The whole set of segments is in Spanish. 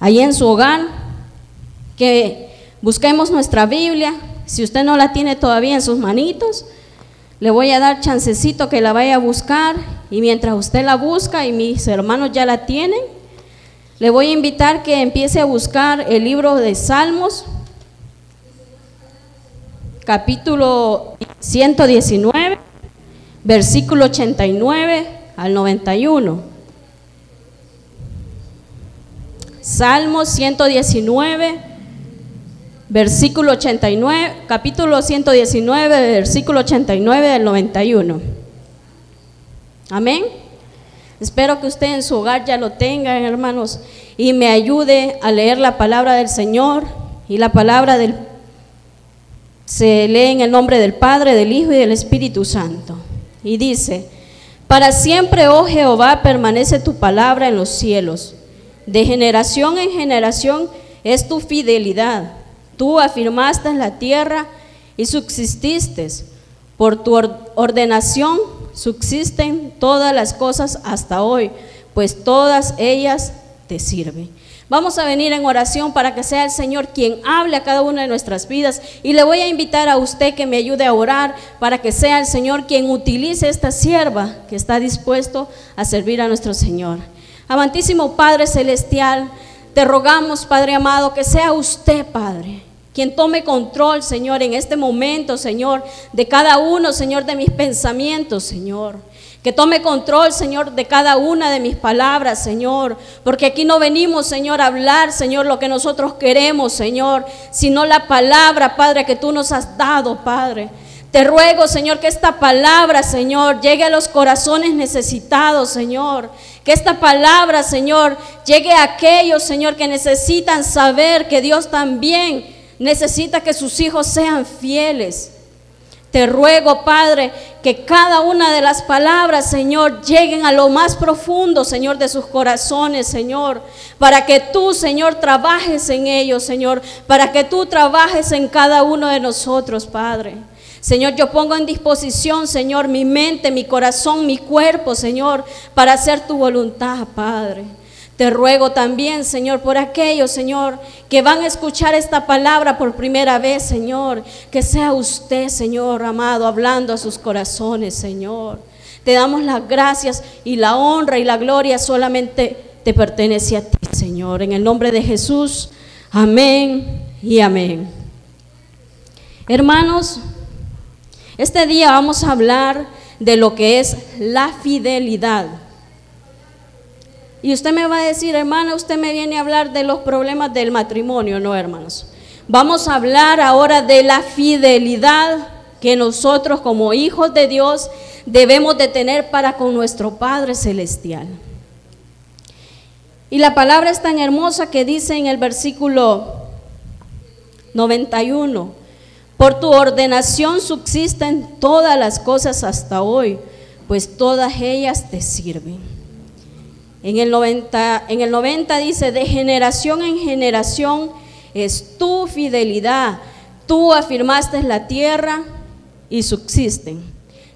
ahí en su hogar, que busquemos nuestra Biblia. Si usted no la tiene todavía en sus manitos, le voy a dar chancecito que la vaya a buscar y mientras usted la busca y mis hermanos ya la tienen, le voy a invitar que empiece a buscar el libro de Salmos, capítulo 119, versículo 89 al 91. Salmos 119, versículo 89, capítulo 119, versículo 89 del 91. Amén. Espero que usted en su hogar ya lo tenga, hermanos, y me ayude a leer la palabra del Señor y la palabra del se lee en el nombre del Padre, del Hijo y del Espíritu Santo. Y dice, para siempre, oh Jehová, permanece tu palabra en los cielos. De generación en generación es tu fidelidad. Tú afirmaste la tierra y subsististe. Por tu ordenación subsisten todas las cosas hasta hoy, pues todas ellas te sirven. Vamos a venir en oración para que sea el Señor quien hable a cada una de nuestras vidas. Y le voy a invitar a usted que me ayude a orar para que sea el Señor quien utilice esta sierva que está dispuesto a servir a nuestro Señor. Amantísimo Padre Celestial, te rogamos, Padre amado, que sea usted, Padre, quien tome control, Señor, en este momento, Señor, de cada uno, Señor, de mis pensamientos, Señor. Que tome control, Señor, de cada una de mis palabras, Señor. Porque aquí no venimos, Señor, a hablar, Señor, lo que nosotros queremos, Señor, sino la palabra, Padre, que tú nos has dado, Padre. Te ruego, Señor, que esta palabra, Señor, llegue a los corazones necesitados, Señor. Que esta palabra, Señor, llegue a aquellos, Señor, que necesitan saber que Dios también necesita que sus hijos sean fieles. Te ruego, Padre, que cada una de las palabras, Señor, lleguen a lo más profundo, Señor, de sus corazones, Señor, para que tú, Señor, trabajes en ellos, Señor, para que tú trabajes en cada uno de nosotros, Padre. Señor, yo pongo en disposición, Señor, mi mente, mi corazón, mi cuerpo, Señor, para hacer tu voluntad, Padre. Te ruego también, Señor, por aquellos, Señor, que van a escuchar esta palabra por primera vez, Señor, que sea usted, Señor, amado, hablando a sus corazones, Señor. Te damos las gracias y la honra y la gloria solamente te pertenece a ti, Señor. En el nombre de Jesús, amén y amén. Hermanos, este día vamos a hablar de lo que es la fidelidad. Y usted me va a decir, hermana, usted me viene a hablar de los problemas del matrimonio, no, hermanos. Vamos a hablar ahora de la fidelidad que nosotros como hijos de Dios debemos de tener para con nuestro Padre Celestial. Y la palabra es tan hermosa que dice en el versículo 91, por tu ordenación subsisten todas las cosas hasta hoy, pues todas ellas te sirven. En el 90, en el 90 dice, de generación en generación es tu fidelidad. Tú afirmaste la tierra y subsisten.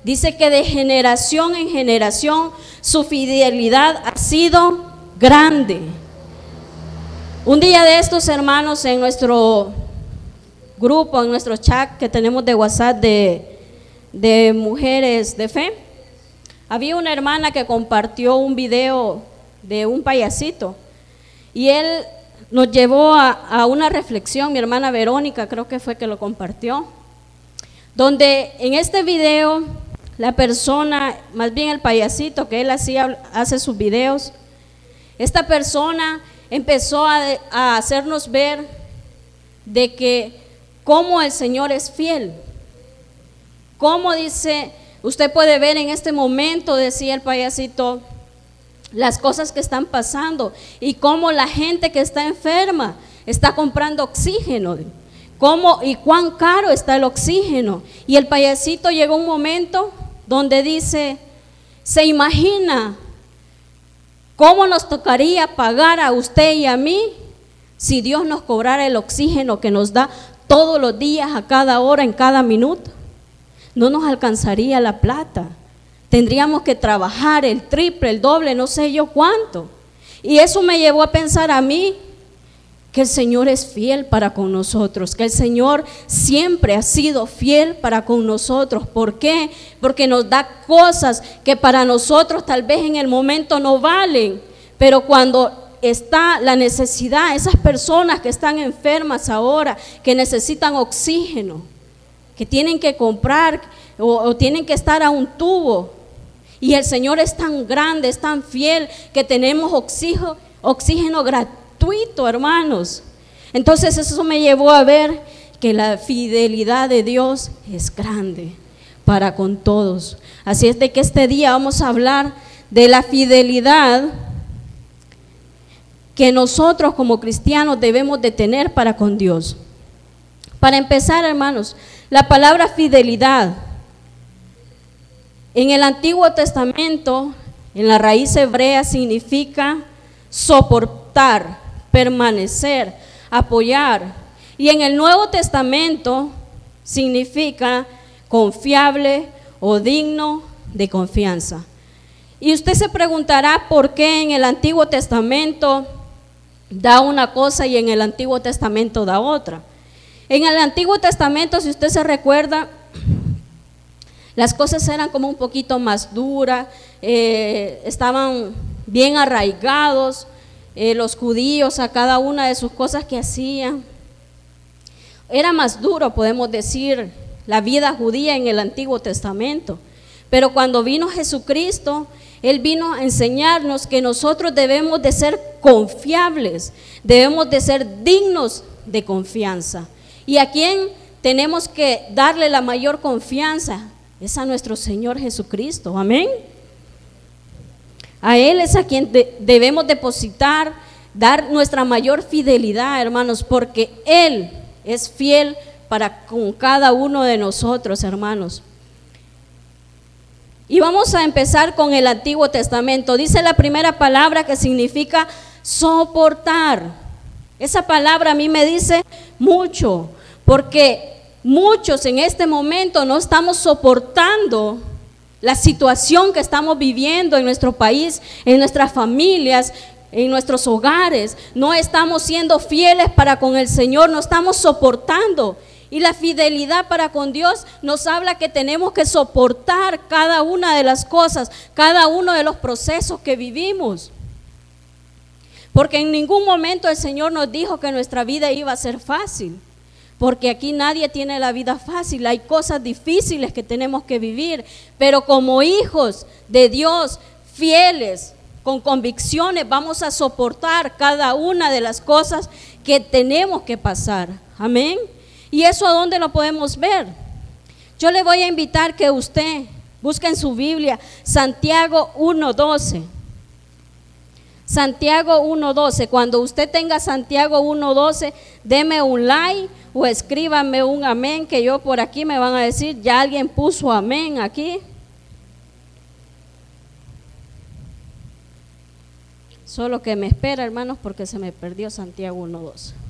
Dice que de generación en generación su fidelidad ha sido grande. Un día de estos hermanos en nuestro grupo, en nuestro chat que tenemos de WhatsApp de, de mujeres de fe, había una hermana que compartió un video de un payasito. Y él nos llevó a, una reflexión, mi hermana Verónica creo que fue que lo compartió, donde en este video la persona, más bien el payasito que él hacía, hace sus videos, esta persona empezó a, a hacernos ver de que cómo el Señor es fiel. Como dice, usted puede ver en este momento, decía el payasito, las cosas que están pasando y cómo la gente que está enferma está comprando oxígeno. Cómo y cuán caro está el oxígeno. Y el payasito llegó un momento donde dice, se imagina cómo nos tocaría pagar a usted y a mí si Dios nos cobrara el oxígeno que nos da todos los días, a cada hora, en cada minuto. No nos alcanzaría la plata tendríamos que trabajar el triple, el doble, no sé yo cuánto. Y eso me llevó a pensar a mí que el Señor es fiel para con nosotros, que el Señor siempre ha sido fiel para con nosotros. ¿Por qué? Porque nos da cosas que para nosotros tal vez en el momento no valen, pero cuando está la necesidad, esas personas que están enfermas ahora, que necesitan oxígeno, que tienen que comprar o, tienen que estar a un tubo, y el Señor es tan grande, es tan fiel, que tenemos oxígeno, oxígeno gratuito hermanos. Entonces eso me llevó a ver que la fidelidad de Dios es grande para con todos. Así es de que este día vamos a hablar de la fidelidad que nosotros como cristianos debemos de tener para con Dios. Para empezar, hermanos, la palabra fidelidad en el Antiguo Testamento, en la raíz hebrea, significa soportar, permanecer, apoyar. Y en el Nuevo Testamento significa confiable o digno de confianza. Y usted se preguntará por qué en el Antiguo Testamento da una cosa y en el Antiguo Testamento da otra. En el Antiguo Testamento, si usted se recuerda, las cosas eran como un poquito más duras, eh, estaban bien arraigados, eh, los judíos a cada una de sus cosas que hacían. Era más duro, podemos decir, la vida judía en el Antiguo Testamento. Pero cuando vino Jesucristo, Él vino a enseñarnos que nosotros debemos de ser confiables, debemos de ser dignos de confianza. ¿Y a quién tenemos que darle la mayor confianza? Es a nuestro Señor Jesucristo. Amén. A Él es a quien debemos depositar, dar nuestra mayor fidelidad, hermanos, porque Él es fiel para con cada uno de nosotros, hermanos. Y vamos a empezar con el Antiguo Testamento. Dice la primera palabra que significa soportar. Esa palabra a mí me dice mucho, porque muchos en este momento no estamos soportando la situación que estamos viviendo en nuestro país, en nuestras familias, en nuestros hogares. No estamos siendo fieles para con el Señor, no estamos soportando. Y la fidelidad para con Dios nos habla que tenemos que soportar cada una de las cosas, cada uno de los procesos que vivimos. Porque en ningún momento el Señor nos dijo que nuestra vida iba a ser fácil porque aquí nadie tiene la vida fácil, hay cosas difíciles que tenemos que vivir, pero como hijos de Dios fieles, con convicciones, vamos a soportar cada una de las cosas que tenemos que pasar. Amén. ¿Y eso a dónde lo podemos ver? Yo le voy a invitar que usted busque en su Biblia Santiago 1.12. Santiago 1.12. Cuando usted tenga Santiago 1.12, deme un like o escríbame un amén, que yo por aquí me van a decir, ya alguien puso amén aquí. Solo que me espera, hermanos, porque se me perdió Santiago 1.12.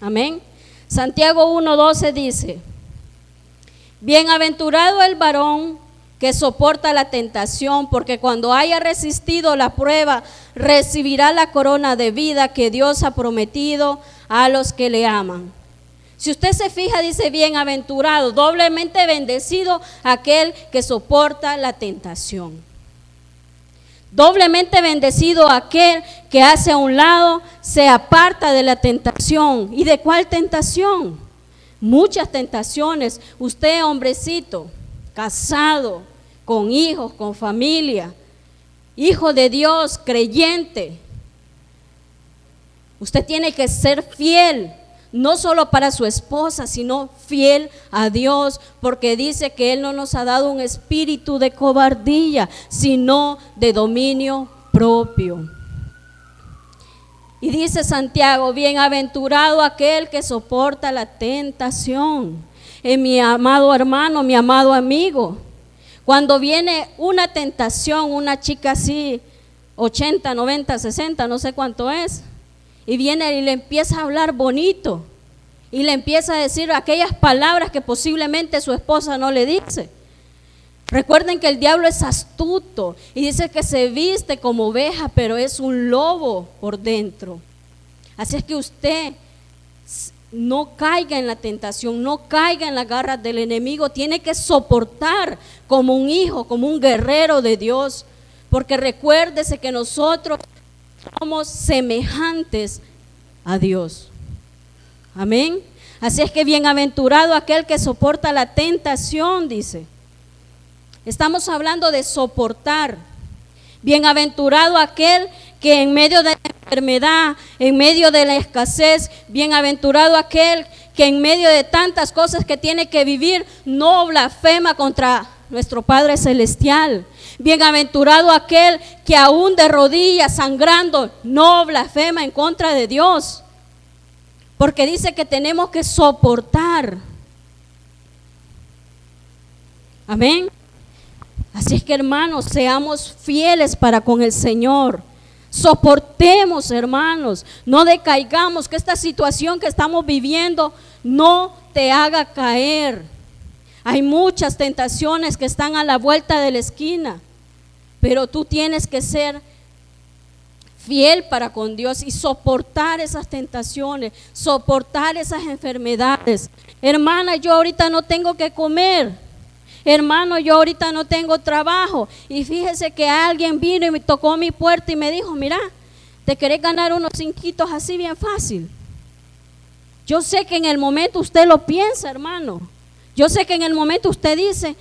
Amén. Santiago 1.12 dice, bienaventurado el varón que soporta la tentación, porque cuando haya resistido la prueba, recibirá la corona de vida que Dios ha prometido a los que le aman. Si usted se fija, dice bienaventurado, doblemente bendecido aquel que soporta la tentación. Doblemente bendecido aquel que hace a un lado, se aparta de la tentación. ¿Y de cuál tentación? Muchas tentaciones. Usted, hombrecito, casado, con hijos, con familia, hijo de Dios, creyente. Usted tiene que ser fiel no solo para su esposa, sino fiel a Dios, porque dice que Él no nos ha dado un espíritu de cobardía, sino de dominio propio. Y dice Santiago, bienaventurado aquel que soporta la tentación. En mi amado hermano, mi amado amigo, cuando viene una tentación, una chica así, 80, 90, 60, no sé cuánto es, y viene y le empieza a hablar bonito y le empieza a decir aquellas palabras que posiblemente su esposa no le dice. Recuerden que el diablo es astuto y dice que se viste como oveja, pero es un lobo por dentro. Así es que usted no caiga en la tentación, no caiga en las garras del enemigo, tiene que soportar como un hijo, como un guerrero de Dios, porque recuérdese que nosotros somos semejantes a Dios. Amén. Así es que bienaventurado aquel que soporta la tentación, dice. Estamos hablando de soportar. Bienaventurado aquel que en medio de la enfermedad, en medio de la escasez, bienaventurado aquel que en medio de tantas cosas que tiene que vivir, no blasfema contra nuestro Padre Celestial. Bienaventurado aquel que aún de rodillas, sangrando, no blasfema en contra de Dios. Porque dice que tenemos que soportar. Amén. Así es que hermanos, seamos fieles para con el Señor. Soportemos, hermanos. No decaigamos, que esta situación que estamos viviendo no te haga caer. Hay muchas tentaciones que están a la vuelta de la esquina, pero tú tienes que ser fiel para con Dios y soportar esas tentaciones, soportar esas enfermedades. Hermana, yo ahorita no tengo que comer hermano, yo ahorita no tengo trabajo. Y fíjese que alguien vino y me tocó mi puerta y me dijo, mira, te querés ganar unos cinquitos así bien fácil. Yo sé que en el momento usted lo piensa, hermano. Yo sé que en el momento usted dice,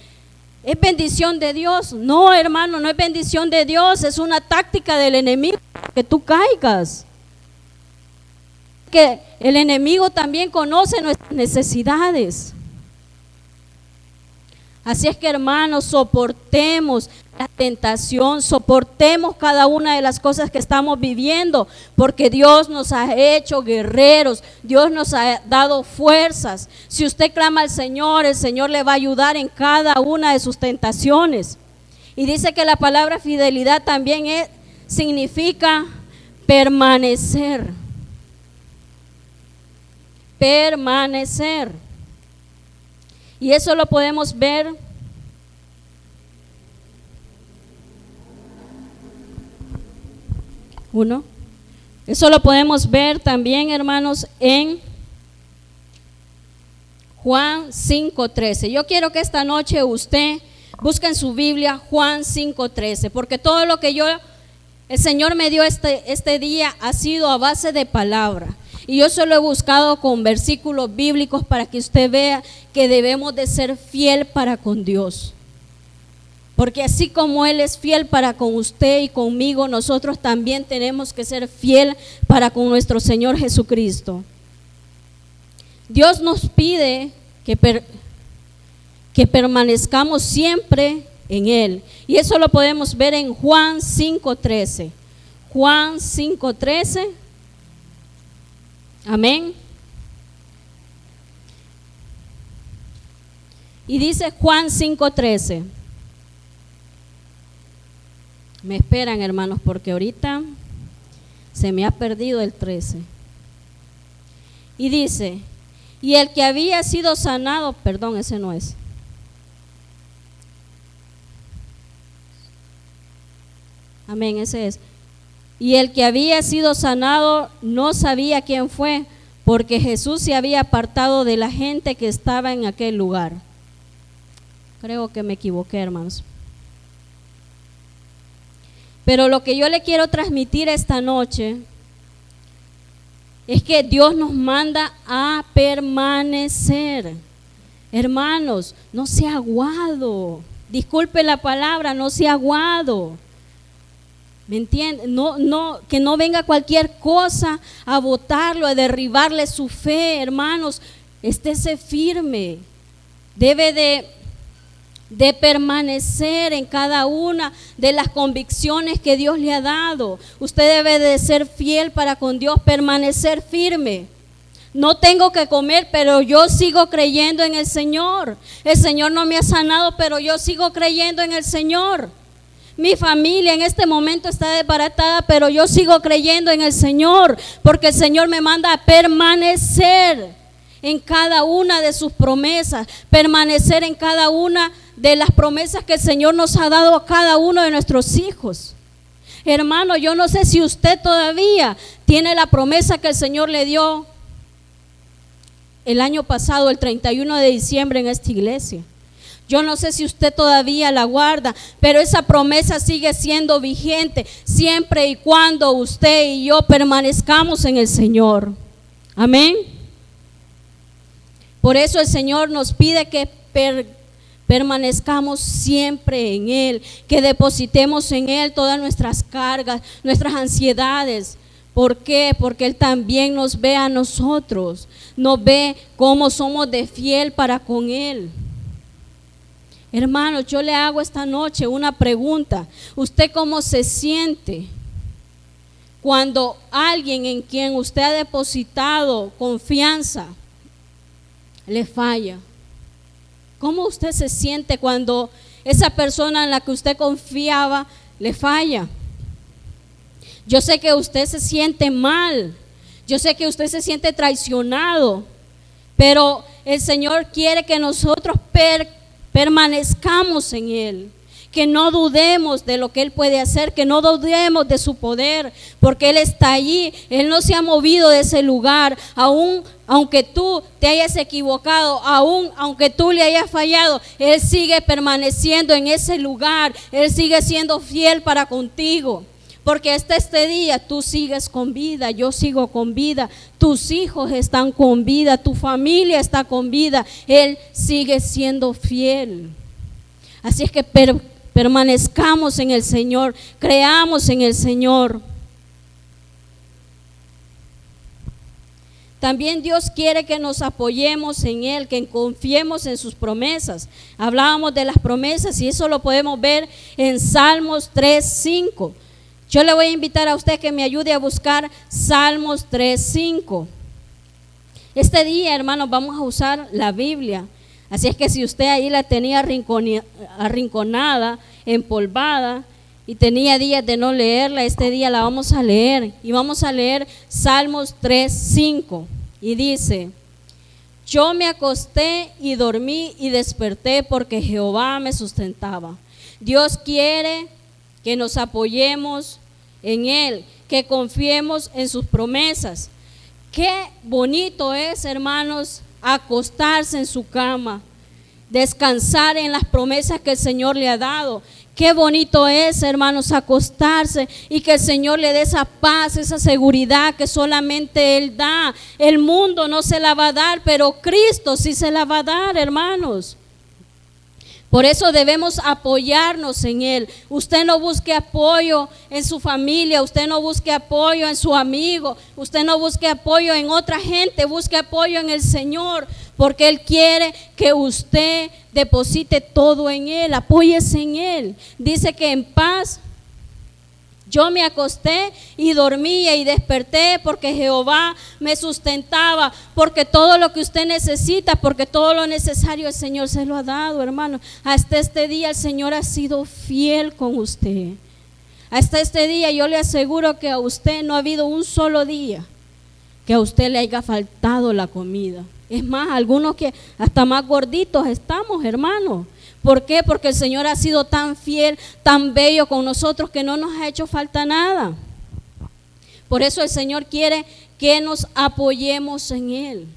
es bendición de Dios. No, hermano, no es bendición de Dios, es una táctica del enemigo que tú caigas. Que el enemigo también conoce nuestras necesidades. Así es que hermanos, soportemos la tentación, soportemos cada una de las cosas que estamos viviendo, porque Dios nos ha hecho guerreros, Dios nos ha dado fuerzas. Si usted clama al Señor, el Señor le va a ayudar en cada una de sus tentaciones. Y dice que la palabra fidelidad también significa permanecer. Permanecer. Y eso lo podemos ver uno. Eso lo podemos ver también, hermanos, en Juan 5:13. Yo quiero que esta noche usted busque en su Biblia Juan 5:13, porque todo lo que yo el Señor me dio este, este día ha sido a base de palabra. Y yo solo he buscado con versículos bíblicos para que usted vea que debemos de ser fiel para con Dios. Porque así como Él es fiel para con usted y conmigo, nosotros también tenemos que ser fiel para con nuestro Señor Jesucristo. Dios nos pide que, que permanezcamos siempre en Él. Y eso lo podemos ver en Juan 5.13. Juan 5.13. Amén. Y dice Juan 5:13. Me esperan, hermanos, porque ahorita se me ha perdido el 13. Y dice, y el que había sido sanado, perdón, ese no es. Amén, ese es. Y el que había sido sanado no sabía quién fue, porque Jesús se había apartado de la gente que estaba en aquel lugar. Creo que me equivoqué, hermanos. Pero lo que yo le quiero transmitir esta noche es que Dios nos manda a permanecer. Hermanos, no sea aguado. Disculpe la palabra, no sea aguado. ¿Me entiende? No, no, que no venga cualquier cosa a botarlo, a derribarle su fe, hermanos. Estése firme. Debe de, de permanecer en cada una de las convicciones que Dios le ha dado. Usted debe de ser fiel para con Dios, permanecer firme. No tengo que comer, pero yo sigo creyendo en el Señor. El Señor no me ha sanado, pero yo sigo creyendo en el Señor. Mi familia en este momento está desbaratada, pero yo sigo creyendo en el Señor, porque el Señor me manda a permanecer en cada una de sus promesas, permanecer en cada una de las promesas que el Señor nos ha dado a cada uno de nuestros hijos. Hermano, yo no sé si usted todavía tiene la promesa que el Señor le dio el año pasado, el 31 de diciembre, en esta iglesia. Yo no sé si usted todavía la guarda, pero esa promesa sigue siendo vigente siempre y cuando usted y yo permanezcamos en el Señor. Amén. Por eso el Señor nos pide que permanezcamos siempre en Él, que depositemos en Él todas nuestras cargas, nuestras ansiedades. ¿Por qué? Porque Él también nos ve a nosotros, nos ve cómo somos de fiel para con Él. Hermanos, yo le hago esta noche una pregunta. ¿Usted cómo se siente cuando alguien en quien usted ha depositado confianza le falla? ¿Cómo usted se siente cuando esa persona en la que usted confiaba le falla? Yo sé que usted se siente mal. Yo sé que usted se siente traicionado. Pero el Señor quiere que nosotros permanezcamos en Él. Que no dudemos de lo que Él puede hacer, que no dudemos de su poder, porque Él está allí, Él no se ha movido de ese lugar, aún aunque tú te hayas equivocado, aún aunque tú le hayas fallado, Él sigue permaneciendo en ese lugar, Él sigue siendo fiel para contigo. Porque hasta este día tú sigues con vida, yo sigo con vida, tus hijos están con vida, tu familia está con vida, Él sigue siendo fiel. Así es que permanezcamos en el Señor, creamos en el Señor. También Dios quiere que nos apoyemos en Él, que confiemos en sus promesas. Hablábamos de las promesas y eso lo podemos ver en Salmos 3, 5. Yo le voy a invitar a usted que me ayude a buscar Salmos 3.5. Este día, hermanos, vamos a usar la Biblia. Así es que si usted ahí la tenía arrinconada, empolvada, y tenía días de no leerla, este día la vamos a leer. Y vamos a leer Salmos 3.5. Y dice, yo me acosté y dormí y desperté porque Jehová me sustentaba. Dios quiere que nos apoyemos en Él, que confiemos en sus promesas. Qué bonito es, hermanos, acostarse en su cama, descansar en las promesas que el Señor le ha dado. Qué bonito es, hermanos, acostarse y que el Señor le dé esa paz, esa seguridad que solamente Él da. El mundo no se la va a dar, pero Cristo sí se la va a dar, hermanos. Por eso debemos apoyarnos en Él. Usted no busque apoyo en su familia, usted no busque apoyo en su amigo, usted no busque apoyo en otra gente, busque apoyo en el Señor, porque Él quiere que usted deposite todo en Él, apóyese en Él. Dice que en paz yo me acosté y dormía y desperté porque Jehová me sustentaba, porque todo lo que usted necesita, porque todo lo necesario el Señor se lo ha dado, hermano. Hasta este día el Señor ha sido fiel con usted. Hasta este día yo le aseguro que a usted no ha habido un solo día que a usted le haya faltado la comida. Es más, algunos que hasta más gorditos estamos, hermano. ¿Por qué? Porque el Señor ha sido tan fiel, tan bello con nosotros que no nos ha hecho falta nada. Por eso el Señor quiere que nos apoyemos en Él.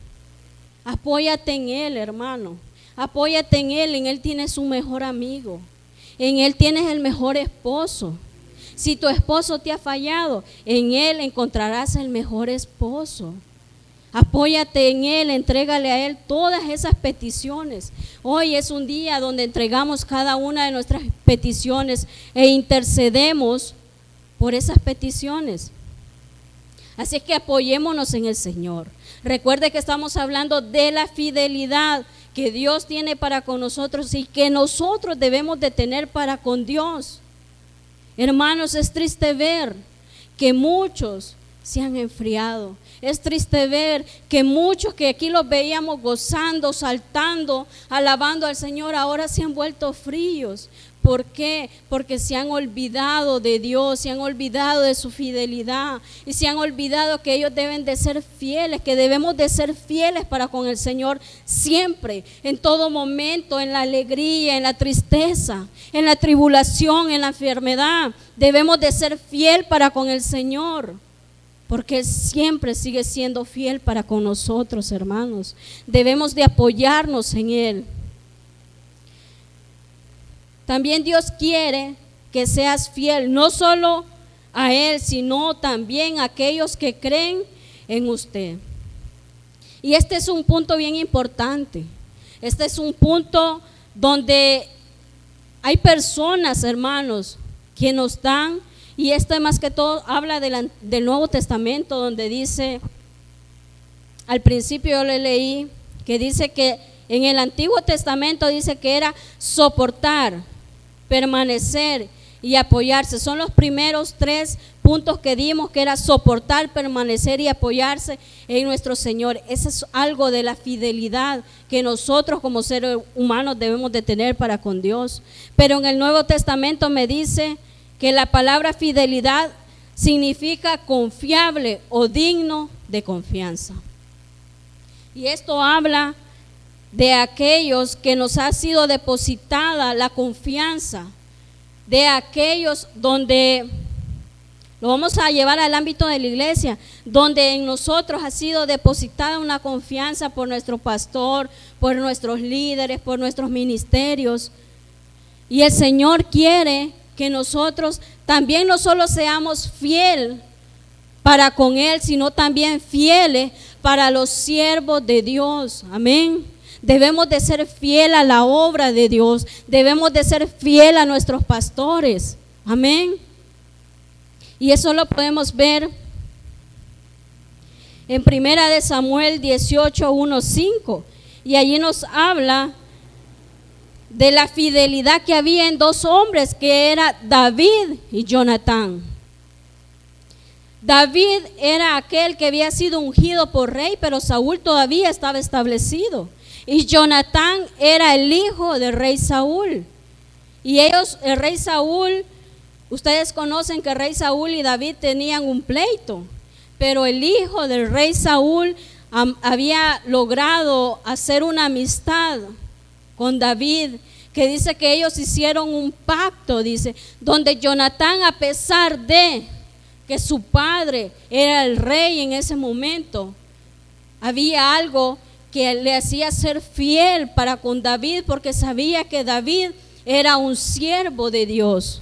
Apóyate en Él, hermano. Apóyate en Él. En Él tienes un mejor amigo. En Él tienes el mejor esposo. Si tu esposo te ha fallado, en Él encontrarás el mejor esposo. Apóyate en Él, entrégale a Él todas esas peticiones. Hoy es un día donde entregamos cada una de nuestras peticiones e intercedemos por esas peticiones. Así que apoyémonos en el Señor. Recuerde que estamos hablando de la fidelidad que Dios tiene para con nosotros y que nosotros debemos de tener para con Dios. Hermanos, es triste ver que muchos se han enfriado. Es triste ver que muchos que aquí los veíamos gozando, saltando, alabando al Señor, ahora se han vuelto fríos. ¿Por qué? Porque se han olvidado de Dios, se han olvidado de su fidelidad y se han olvidado que ellos deben de ser fieles, que debemos de ser fieles para con el Señor siempre, en todo momento, en la alegría, en la tristeza, en la tribulación, en la enfermedad. Debemos de ser fiel para con el Señor. Porque siempre sigue siendo fiel para con nosotros, hermanos. Debemos de apoyarnos en Él. También Dios quiere que seas fiel, no solo a Él, sino también a aquellos que creen en usted. Y este es un punto bien importante. Este es un punto donde hay personas, hermanos, que nos dan, y esto más que todo habla del, del Nuevo Testamento, donde dice, al principio yo le leí, que dice que en el Antiguo Testamento dice que era soportar, permanecer y apoyarse. Son los primeros tres puntos que dimos, que era soportar, permanecer y apoyarse en nuestro Señor. Eso es algo de la fidelidad que nosotros como seres humanos debemos de tener para con Dios. Pero en el Nuevo Testamento me dice que la palabra fidelidad significa confiable o digno de confianza. Y esto habla de aquellos que nos ha sido depositada la confianza, de aquellos donde lo vamos a llevar al ámbito de la iglesia, donde en nosotros ha sido depositada una confianza por nuestro pastor, por nuestros líderes, por nuestros ministerios. Y el Señor quiere que nosotros también no solo seamos fiel para con Él, sino también fieles para los siervos de Dios. Amén. Debemos de ser fiel a la obra de Dios. Debemos de ser fiel a nuestros pastores. Amén. Y eso lo podemos ver en Primera de Samuel 18, 1, 5. Y allí nos habla de la fidelidad que había en dos hombres, que era David y Jonatán. David era aquel que había sido ungido por rey, pero Saúl todavía estaba establecido. Y Jonatán era el hijo del rey Saúl. Y ellos, el rey Saúl, ustedes conocen que el rey Saúl y David tenían un pleito, pero el hijo del rey Saúl había logrado hacer una amistad con David, que dice que ellos hicieron un pacto, dice, donde Jonatán, a pesar de que su padre era el rey en ese momento, había algo que le hacía ser fiel para con David porque sabía que David era un siervo de Dios.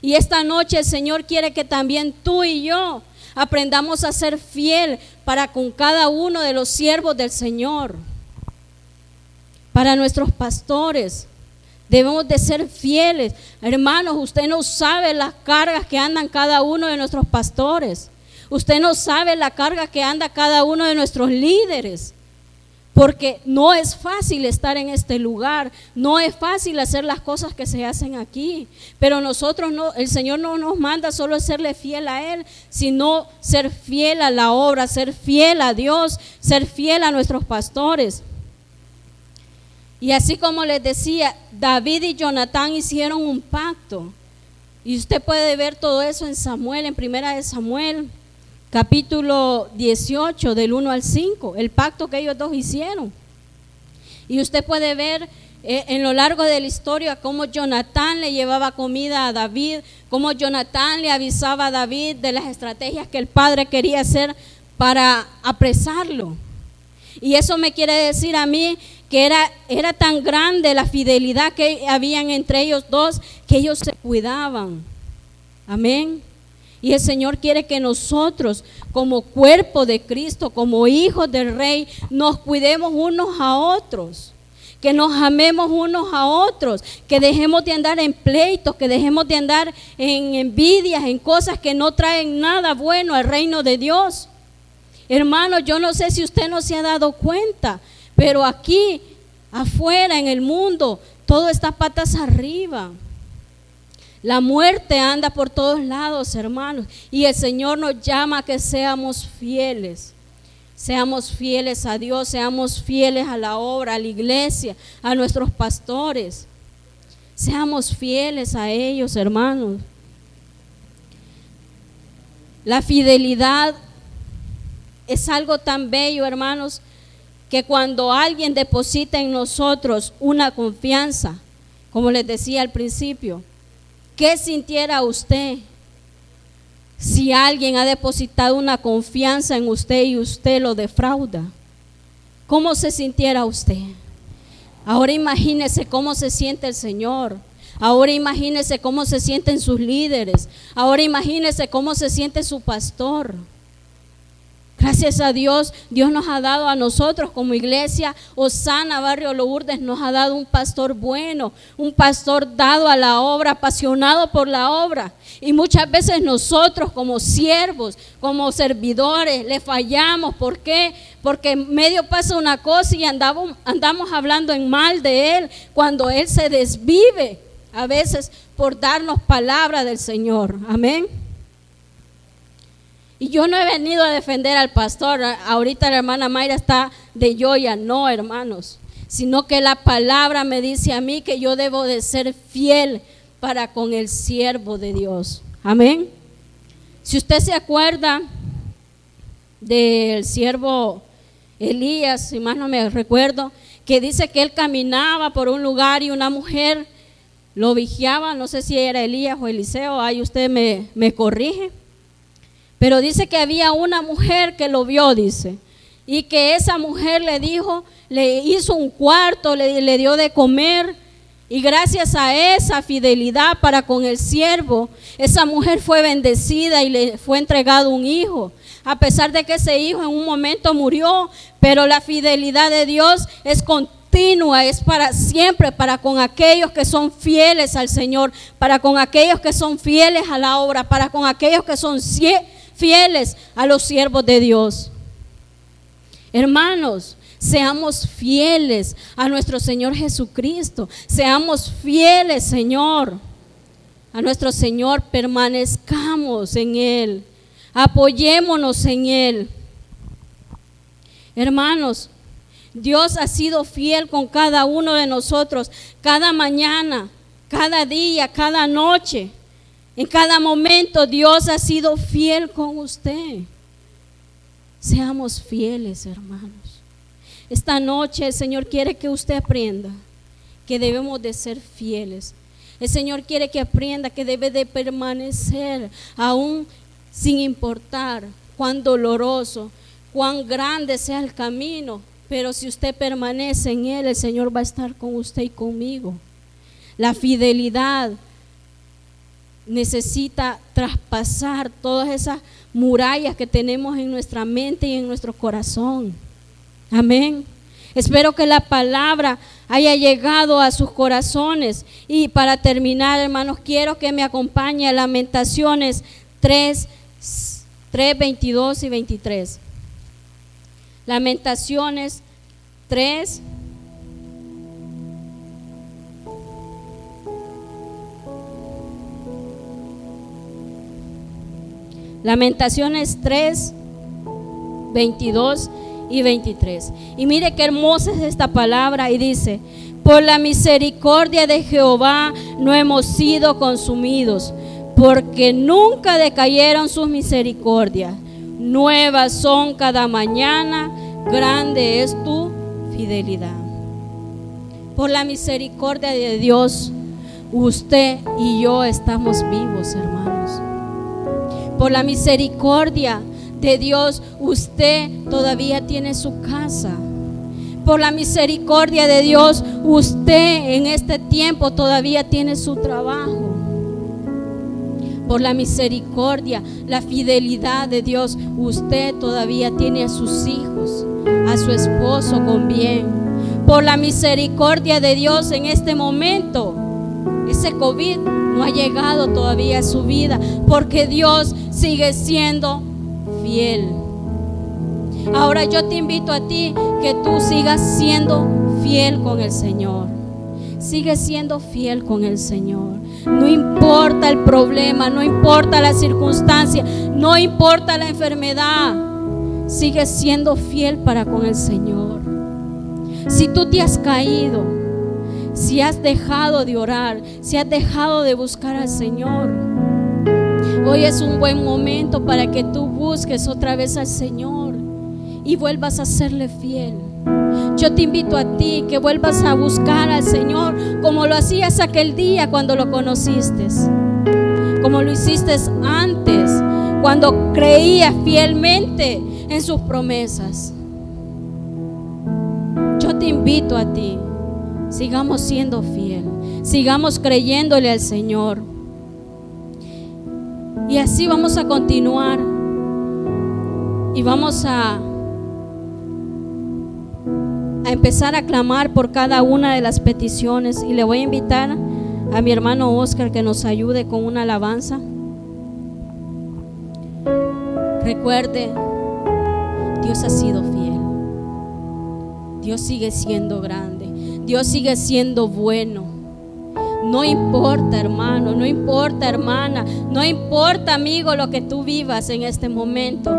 Y esta noche el Señor quiere que también tú y yo aprendamos a ser fiel para con cada uno de los siervos del Señor. Para nuestros pastores. Debemos de ser fieles. Hermanos, usted no sabe las cargas que andan cada uno de nuestros pastores. Usted no sabe la carga que anda cada uno de nuestros líderes porque no es fácil estar en este lugar, no es fácil hacer las cosas que se hacen aquí, pero nosotros no, el Señor no nos manda solo serle fiel a Él, sino ser fiel a la obra, ser fiel a Dios, ser fiel a nuestros pastores. Y así como les decía, David y Jonatán hicieron un pacto. Y usted puede ver todo eso en Samuel, en primera de Samuel capítulo 18, del 1 al 5, el pacto que ellos dos hicieron. Y usted puede ver eh, en lo largo de la historia cómo Jonatán le llevaba comida a David, cómo Jonatán le avisaba a David de las estrategias que el padre quería hacer para apresarlo. Y eso me quiere decir a mí que era, era tan grande la fidelidad que habían entre ellos dos que ellos se cuidaban. Amén. Y el Señor quiere que nosotros, como cuerpo de Cristo, como hijos del Rey, nos cuidemos unos a otros. Que nos amemos unos a otros, que dejemos de andar en pleitos, que dejemos de andar en envidias, en cosas que no traen nada bueno al reino de Dios. Hermano, yo no sé si usted no se ha dado cuenta, pero aquí, afuera, en el mundo, todo está patas arriba. La muerte anda por todos lados, hermanos. Y el Señor nos llama a que seamos fieles. Seamos fieles a Dios, seamos fieles a la obra, a la iglesia, a nuestros pastores. Seamos fieles a ellos, hermanos. La fidelidad es algo tan bello, hermanos, que cuando alguien deposita en nosotros una confianza, como les decía al principio, ¿qué sintiera usted si alguien ha depositado una confianza en usted y usted lo defrauda? ¿Cómo se sintiera usted? Ahora imagínese cómo se siente el Señor. Ahora imagínese cómo se sienten sus líderes. Ahora imagínese cómo se siente su pastor. Gracias a Dios, Dios nos ha dado a nosotros como iglesia Osana Barrio Lourdes, nos ha dado un pastor bueno, un pastor dado a la obra, apasionado por la obra. Y muchas veces nosotros como siervos, como servidores, le fallamos. ¿Por qué? Porque medio pasa una cosa y andamos, andamos hablando en mal de Él cuando Él se desvive a veces por darnos palabra del Señor. Amén. Y yo no he venido a defender al pastor. Ahorita la hermana Mayra está de joya. No, hermanos. Sino que la palabra me dice a mí que yo debo de ser fiel para con el siervo de Dios. Amén. Si usted se acuerda del siervo Elías, si más no me recuerdo, que dice que él caminaba por un lugar y una mujer lo vigiaba, no sé si era Elías o Eliseo, ahí usted me, me corrige. Pero dice que había una mujer que lo vio, dice. Y que esa mujer le dijo, le hizo un cuarto, le, le dio de comer. Y gracias a esa fidelidad para con el siervo, esa mujer fue bendecida y le fue entregado un hijo. A pesar de que ese hijo en un momento murió, pero la fidelidad de Dios es continua, es para siempre, para con aquellos que son fieles al Señor, para con aquellos que son fieles a la obra, para con aquellos que son fieles a los siervos de Dios. Hermanos, seamos fieles a nuestro Señor Jesucristo. Seamos fieles, Señor, a nuestro Señor. Permanezcamos en Él. Apoyémonos en Él. Hermanos, Dios ha sido fiel con cada uno de nosotros, cada mañana, cada día, cada noche. En cada momento Dios ha sido fiel con usted. Seamos fieles, hermanos. Esta noche el Señor quiere que usted aprenda que debemos de ser fieles. El Señor quiere que aprenda que debe de permanecer aún sin importar cuán doloroso, cuán grande sea el camino. Pero si usted permanece en Él, el Señor va a estar con usted y conmigo. La fidelidad necesita traspasar todas esas murallas que tenemos en nuestra mente y en nuestro corazón. Amén. Espero que la palabra haya llegado a sus corazones. Y para terminar, hermanos, quiero que me acompañe a Lamentaciones 3, 3, 22 y 23. Lamentaciones 3, Lamentaciones 3, 22 y 23. Y mire qué hermosa es esta palabra y dice, por la misericordia de Jehová no hemos sido consumidos, porque nunca decayeron sus misericordias. Nuevas son cada mañana, grande es tu fidelidad. Por la misericordia de Dios, usted y yo estamos vivos, hermanos por la misericordia de Dios, usted todavía tiene su casa. Por la misericordia de Dios, usted en este tiempo todavía tiene su trabajo. Por la misericordia, la fidelidad de Dios, usted todavía tiene a sus hijos, a su esposo con bien. Por la misericordia de Dios en este momento, ese COVID no ha llegado todavía a su vida, porque Dios sigue siendo fiel. Ahora yo te invito a ti que tú sigas siendo fiel con el Señor. Sigue siendo fiel con el Señor. No importa el problema, no importa la circunstancia, no importa la enfermedad. Sigue siendo fiel para con el Señor. Si tú te has caído, si has dejado de orar, si has dejado de buscar al Señor. Hoy es un buen momento para que tú busques otra vez al Señor y vuelvas a serle fiel. Yo te invito a ti que vuelvas a buscar al Señor como lo hacías aquel día cuando lo conociste, como lo hiciste antes, cuando creías fielmente en sus promesas. Yo te invito a ti, sigamos siendo fiel, sigamos creyéndole al Señor. Y así vamos a continuar y vamos a a empezar a clamar por cada una de las peticiones y le voy a invitar a mi hermano Oscar que nos ayude con una alabanza. Recuerde, Dios ha sido fiel. Dios sigue siendo grande. Dios sigue siendo bueno. No importa, hermano, no importa, hermana, no importa, amigo, lo que tú vivas en este momento.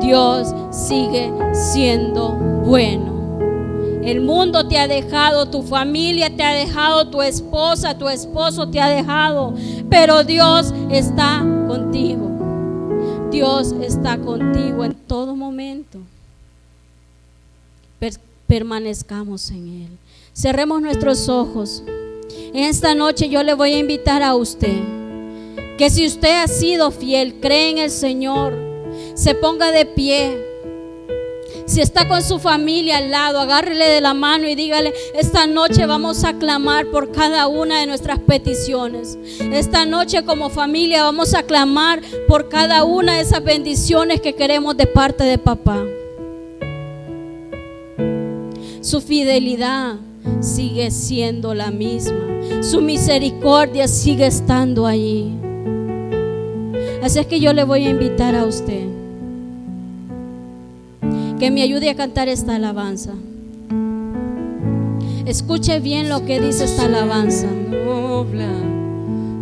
Dios sigue siendo bueno. El mundo te ha dejado, tu familia te ha dejado, tu esposa, tu esposo te ha dejado, pero Dios está contigo. Dios está contigo en todo momento. permanezcamos en Él. Cerremos nuestros ojos. En esta noche yo le voy a invitar a usted que si usted ha sido fiel, cree en el Señor, se ponga de pie si está con su familia al lado, agárrele de la mano y dígale, esta noche vamos a clamar por cada una de nuestras peticiones. Esta noche como familia vamos a clamar por cada una de esas bendiciones que queremos de parte de papá. Su fidelidad sigue siendo la misma. Su misericordia sigue estando allí. Así es que yo le voy a invitar a usted que me ayude a cantar esta alabanza. Escuche bien lo que dice esta alabanza.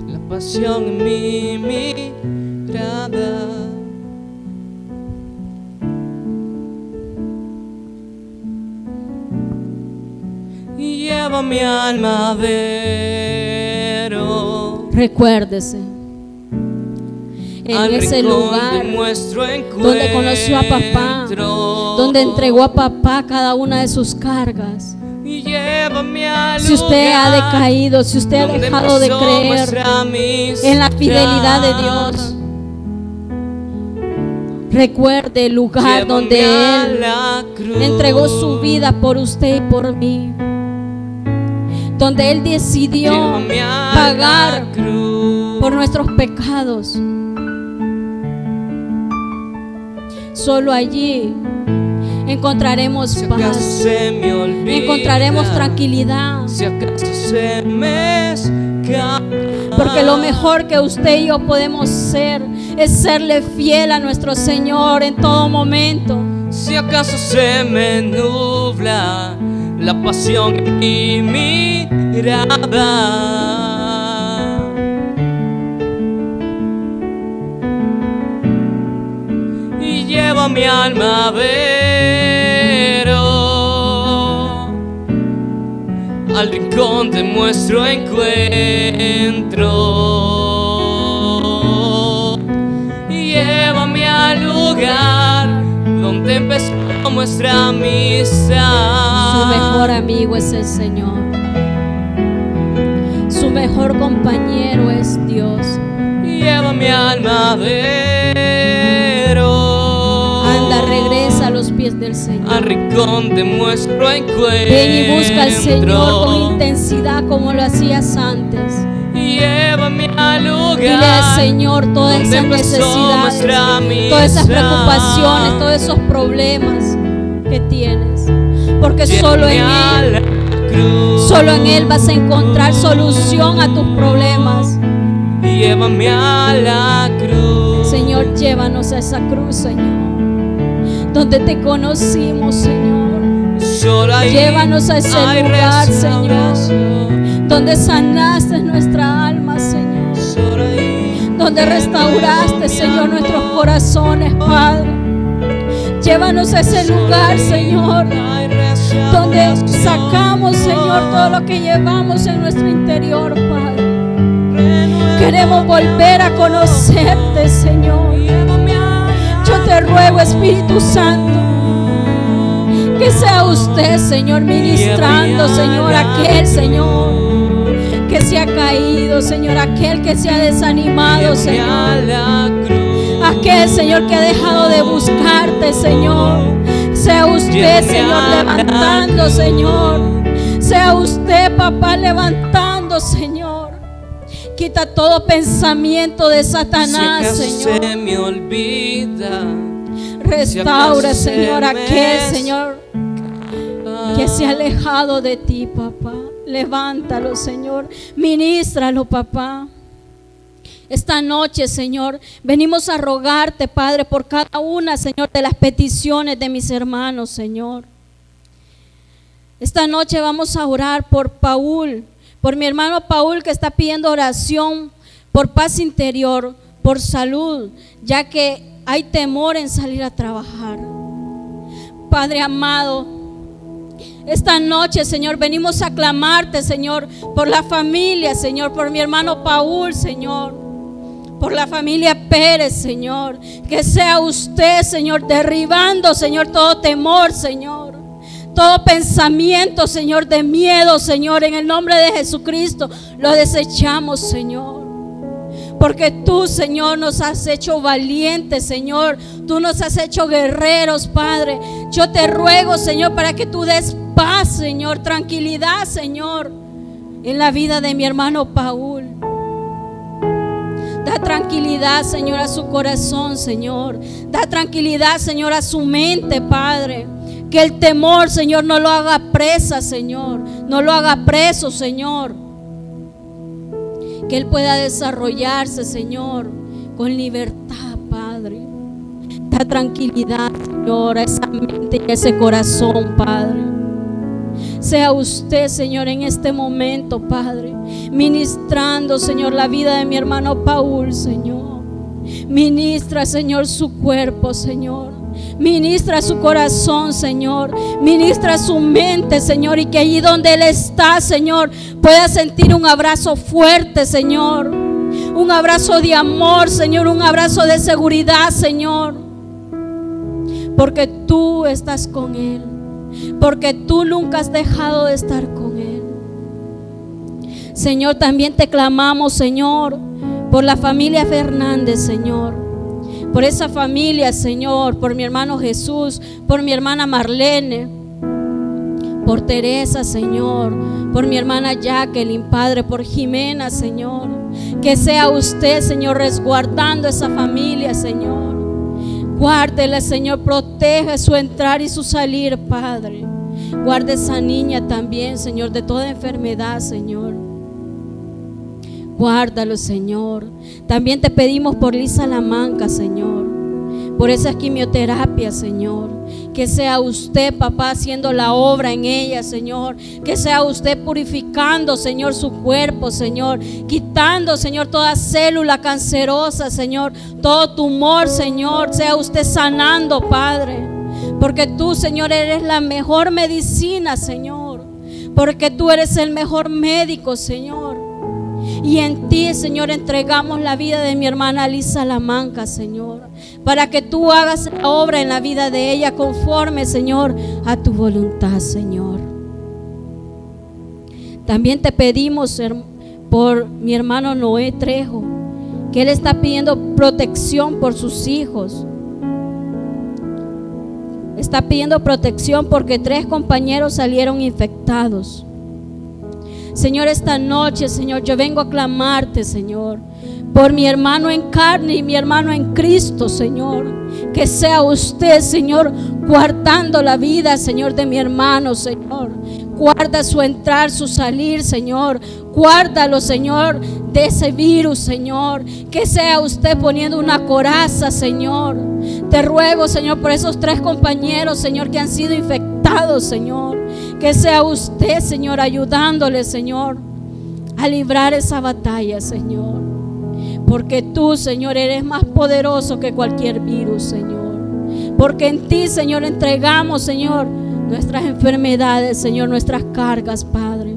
La pasión mi mirada. Lleva mi alma. Recuérdese en ese lugar donde conoció a papá, donde entregó a papá cada una de sus cargas. Si usted ha decaído, si usted ha dejado de creer en la fidelidad de Dios, recuerde el lugar donde Él entregó su vida por usted y por mí. Donde Él decidió pagar por nuestros pecados. Solo allí encontraremos paz. encontraremos tranquilidad. Porque lo mejor que usted y yo podemos ser es serle fiel a nuestro Señor en todo momento. Si acaso se me nubla la pasión y mirada mi alma vero al rincón de nuestro encuentro. Llévame al lugar donde empezó nuestra amistad. Su mejor amigo es el Señor. Su mejor compañero es Dios. Lleva mi alma vero regresa a los pies del Señor. Al rincón de nuestro encuentro. Ven y busca al Señor con intensidad como lo hacías antes. Llévame al lugar. Dile al Señor todas esas necesidades, todas esas preocupaciones, todos esos problemas que tienes. Porque solo en Él, solo en Él vas a encontrar solución a tus problemas. Llévame a la cruz. Señor, llévanos a esa cruz, Señor donde te conocimos, Señor. Llévanos a ese lugar, Señor, donde sanaste nuestra alma, Señor. Donde restauraste, Señor, nuestros corazones, Padre. Llévanos a ese lugar, Señor, donde sacamos, Señor, todo lo que llevamos en nuestro interior, Padre. Queremos volver a conocerte, Señor. Yo te ruego, Espíritu Santo, que sea usted, Señor, ministrando, Señor, aquel, Señor, que se ha caído, Señor, aquel que se ha desanimado, Señor. Aquel, Señor, que ha dejado de buscarte, Señor. Sea usted, Señor, levantando, Señor. Sea usted, papá, levantando, Señor. Quita todo pensamiento de Satanás, Señor. Se me olvida. Restaura, Señor, aquel, Señor, que se ha alejado de ti, papá. Levántalo, Señor. Ministralo, papá. Esta noche, Señor, venimos a rogarte, Padre, por cada una, Señor, de las peticiones de mis hermanos, Señor. Esta noche vamos a orar por Paul, por mi hermano Paul que está pidiendo oración por paz interior, por salud, ya que hay temor en salir a trabajar. Padre amado, esta noche, Señor, venimos a clamarte, Señor, por la familia, Señor, por mi hermano Paul, Señor por la familia Pérez, Señor. Que sea usted, Señor, derribando, Señor, todo temor, Señor. Todo pensamiento, Señor, de miedo, Señor, en el nombre de Jesucristo, lo desechamos, Señor. Porque tú, Señor, nos has hecho valientes, Señor. Tú nos has hecho guerreros, Padre. Yo te ruego, Señor, para que tú des paz, Señor, tranquilidad, Señor, en la vida de mi hermano Paul. Da tranquilidad, Señor, a su corazón, Señor. Da tranquilidad, Señor, a su mente, Padre. Que el temor, Señor, no lo haga presa, Señor. No lo haga preso, Señor. Que Él pueda desarrollarse, Señor, con libertad, Padre. Da tranquilidad, Señor, a esa mente y a ese corazón, Padre. Sea usted, Señor, en este momento, Padre, ministrando, Señor, la vida de mi hermano Paul, Señor. Ministra, Señor, su cuerpo, Señor. Ministra su corazón, Señor. Ministra su mente, Señor. Y que allí donde Él está, Señor, pueda sentir un abrazo fuerte, Señor. Un abrazo de amor, Señor. Un abrazo de seguridad, Señor. Porque tú estás con Él porque tú nunca has dejado de estar con Él. Señor, también te clamamos, Señor, por la familia Fernández, Señor. Por esa familia, Señor, por mi hermano Jesús, por mi hermana Marlene, por Teresa, Señor, por mi hermana Jacqueline, Padre, por Jimena, Señor. Que sea usted, Señor, resguardando esa familia, Señor. Guárdele, Señor, protege su entrar y su salir, Padre. Guarde esa niña también, Señor, de toda enfermedad, Señor. Guárdalo, Señor. También te pedimos por Lisa Lamanca, Señor. Por esa quimioterapia, Señor. Que sea usted, papá, haciendo la obra en ella, Señor. Que sea usted purificando, Señor, su cuerpo, Señor. Quitando, Señor, toda célula cancerosa, Señor. Todo tumor, Señor. Sea usted sanando, Padre. Porque tú, Señor, eres la mejor medicina, Señor. Porque tú eres el mejor médico, Señor. Y en ti, Señor, entregamos la vida de mi hermana Lisa Lamanca, Señor para que tú hagas la obra en la vida de ella conforme, Señor, a tu voluntad, Señor. También te pedimos por mi hermano Noé Trejo, que él está pidiendo protección por sus hijos. Está pidiendo protección porque tres compañeros salieron infectados. Señor, esta noche, Señor, yo vengo a clamarte, Señor por mi hermano en carne y mi hermano en Cristo, Señor. Que sea usted, Señor, guardando la vida, Señor, de mi hermano, Señor. Guarda su entrar, su salir, Señor. Guárdalo, Señor, de ese virus, Señor. Que sea usted poniendo una coraza, Señor. Te ruego, Señor, por esos tres compañeros, Señor, que han sido infectados, Señor. Que sea usted, Señor, ayudándole, Señor, a librar esa batalla, Señor. Porque tú, Señor, eres más poderoso que cualquier virus, Señor. Porque en ti, Señor, entregamos, Señor, nuestras enfermedades, Señor, nuestras cargas, Padre.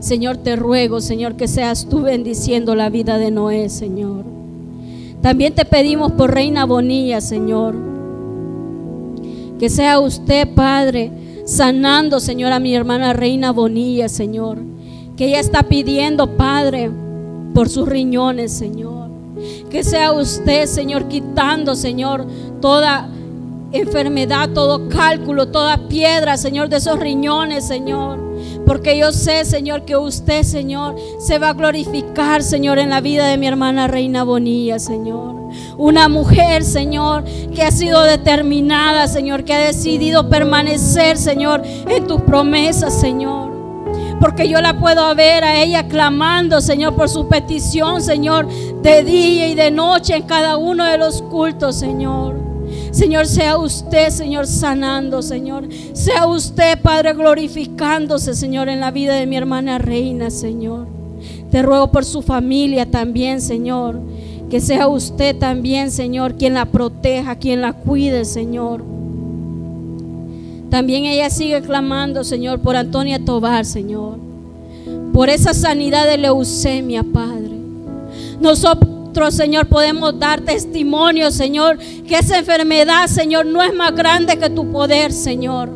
Señor, te ruego, Señor, que seas tú bendiciendo la vida de Noé, Señor. También te pedimos por Reina Bonilla, Señor. Que sea usted, Padre, sanando, Señor, a mi hermana Reina Bonilla, Señor. Que ella está pidiendo, Padre, por sus riñones, Señor. Que sea usted, Señor, quitando, Señor, toda enfermedad, todo cálculo, toda piedra, Señor, de esos riñones, Señor. Porque yo sé, Señor, que usted, Señor, se va a glorificar, Señor, en la vida de mi hermana Reina Bonilla, Señor. Una mujer, Señor, que ha sido determinada, Señor, que ha decidido permanecer, Señor, en tus promesas, Señor. Porque yo la puedo ver a ella clamando, Señor, por su petición, Señor, de día y de noche en cada uno de los cultos, Señor. Señor, sea usted, Señor, sanando, Señor. Sea usted, Padre, glorificándose, Señor, en la vida de mi hermana Reina, Señor. Te ruego por su familia también, Señor. Que sea usted también, Señor, quien la proteja, quien la cuide, Señor. También ella sigue clamando, Señor, por Antonia Tobar, Señor. Por esa sanidad de leucemia, Padre. Nosotros Señor, podemos dar testimonio, Señor, que esa enfermedad, Señor, no es más grande que tu poder, Señor.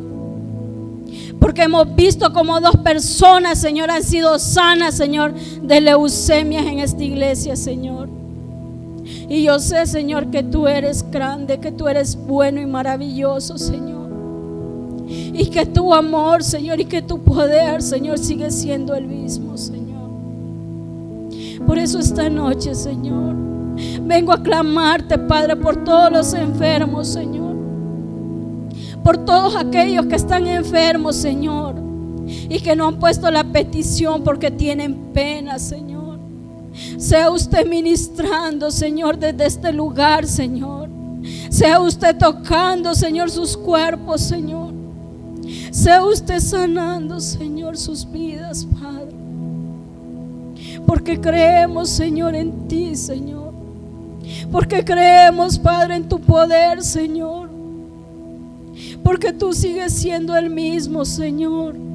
Porque hemos visto como dos personas, Señor, han sido sanas, Señor, de leucemias en esta iglesia, Señor. Y yo sé, Señor, que tú eres grande, que tú eres bueno y maravilloso, Señor. Y que tu amor, Señor, y que tu poder, Señor, sigue siendo el mismo, Señor. Por eso esta noche, Señor, vengo a clamarte, Padre, por todos los enfermos, Señor. Por todos aquellos que están enfermos, Señor. Y que no han puesto la petición porque tienen pena, Señor. Sea usted ministrando, Señor, desde este lugar, Señor. Sea usted tocando, Señor, sus cuerpos, Señor. Sea usted sanando, Señor, sus vidas, Padre. Porque creemos, Señor, en ti, Señor. Porque creemos, Padre, en tu poder, Señor. Porque tú sigues siendo el mismo, Señor.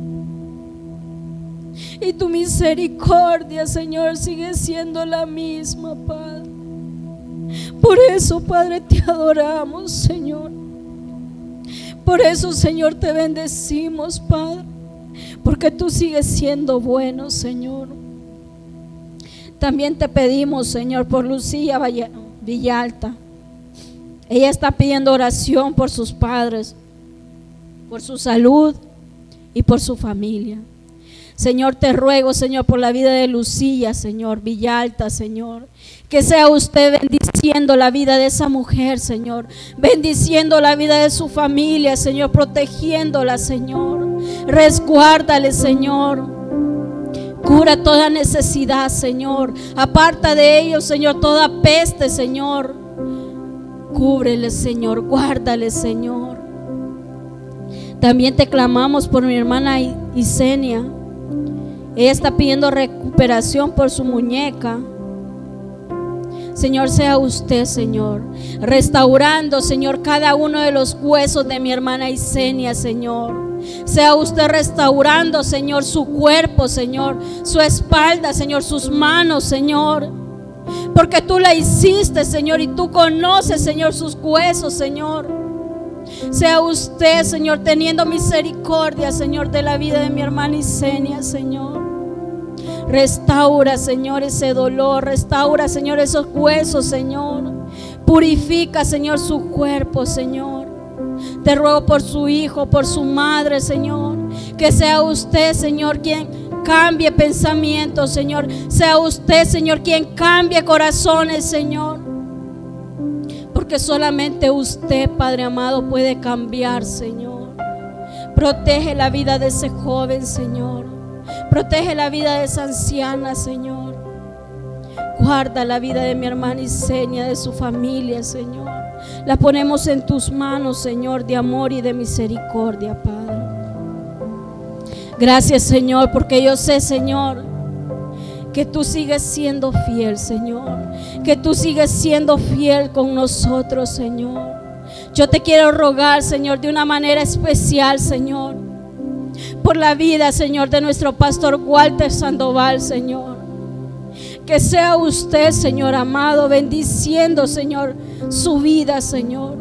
Y tu misericordia, Señor, sigue siendo la misma, Padre. Por eso, Padre, te adoramos, Señor. Por eso, Señor, te bendecimos, Padre. Porque tú sigues siendo bueno, Señor. También te pedimos, Señor, por Lucía Villalta. Ella está pidiendo oración por sus padres, por su salud y por su familia. Señor, te ruego, Señor, por la vida de Lucía, Señor, Villalta, Señor. Que sea usted bendiciendo la vida de esa mujer, Señor. Bendiciendo la vida de su familia, Señor. Protegiéndola, Señor. Resguárdale, Señor. Cura toda necesidad, Señor. Aparta de ellos, Señor, toda peste, Señor. Cúbrele, Señor. Guárdale, Señor. También te clamamos por mi hermana Isenia. Ella está pidiendo recuperación por su muñeca. Señor, sea usted, Señor, restaurando, Señor, cada uno de los huesos de mi hermana Isenia, Señor. Sea usted restaurando, Señor, su cuerpo, Señor, su espalda, Señor, sus manos, Señor. Porque tú la hiciste, Señor, y tú conoces, Señor, sus huesos, Señor. Sea usted, Señor, teniendo misericordia, Señor, de la vida de mi hermana Isenia, Señor. Restaura, Señor, ese dolor. Restaura, Señor, esos huesos, Señor. Purifica, Señor, su cuerpo, Señor. Te ruego por su hijo, por su madre, Señor. Que sea usted, Señor, quien cambie pensamientos, Señor. Sea usted, Señor, quien cambie corazones, Señor. Porque solamente usted, Padre amado, puede cambiar, Señor. Protege la vida de ese joven, Señor. Protege la vida de esa anciana, Señor. Guarda la vida de mi hermana Isenia, de su familia, Señor. La ponemos en tus manos, Señor, de amor y de misericordia, Padre. Gracias, Señor, porque yo sé, Señor, que tú sigues siendo fiel, Señor. Que tú sigues siendo fiel con nosotros, Señor. Yo te quiero rogar, Señor, de una manera especial, Señor, por la vida, Señor, de nuestro pastor Walter Sandoval, Señor. Que sea usted, Señor amado, bendiciendo, Señor, su vida, Señor.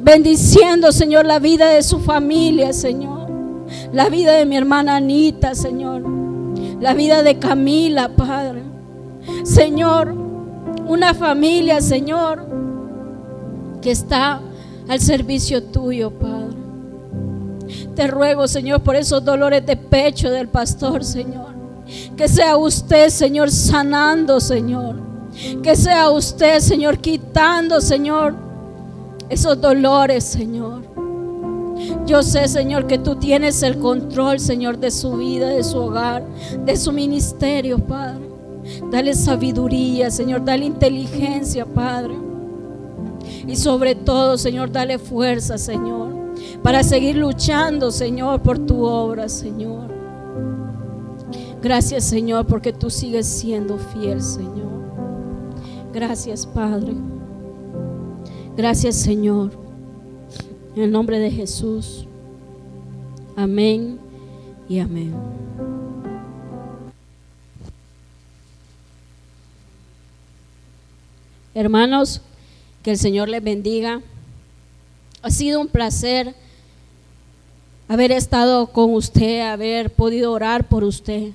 Bendiciendo, Señor, la vida de su familia, Señor. La vida de mi hermana Anita, Señor. La vida de Camila, Padre. Señor, una familia, Señor, que está al servicio tuyo, Padre. Te ruego, Señor, por esos dolores de pecho del pastor, Señor. Que sea usted, Señor, sanando, Señor. Que sea usted, Señor, quitando, Señor, esos dolores, Señor. Yo sé, Señor, que tú tienes el control, Señor, de su vida, de su hogar, de su ministerio, Padre. Dale sabiduría, Señor, dale inteligencia, Padre. Y sobre todo, Señor, dale fuerza, Señor, para seguir luchando, Señor, por tu obra, Señor. Gracias, Señor, porque tú sigues siendo fiel, Señor. Gracias, Padre. Gracias, Señor. En el nombre de Jesús. Amén y amén. Hermanos, que el Señor les bendiga. Ha sido un placer haber estado con usted, haber podido orar por usted.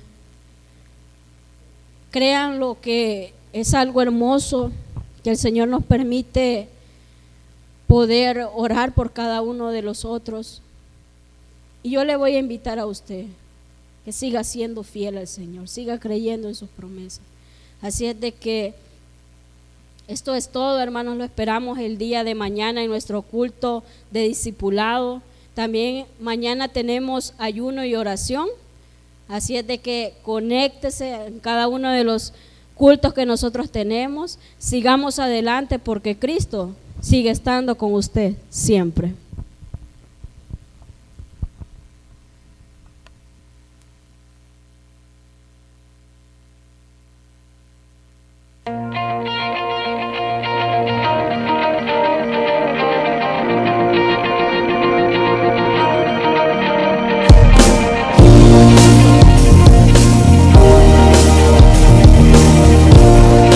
Crean lo que es algo hermoso que el Señor nos permite poder orar por cada uno de los otros. Y yo le voy a invitar a usted que siga siendo fiel al Señor, siga creyendo en sus promesas. Así es de que esto es todo, hermanos, lo esperamos el día de mañana en nuestro culto de discipulado. También mañana tenemos ayuno y oración. Así es de que conéctese en cada uno de los cultos que nosotros tenemos. Sigamos adelante porque Cristo sigue estando con usted siempre.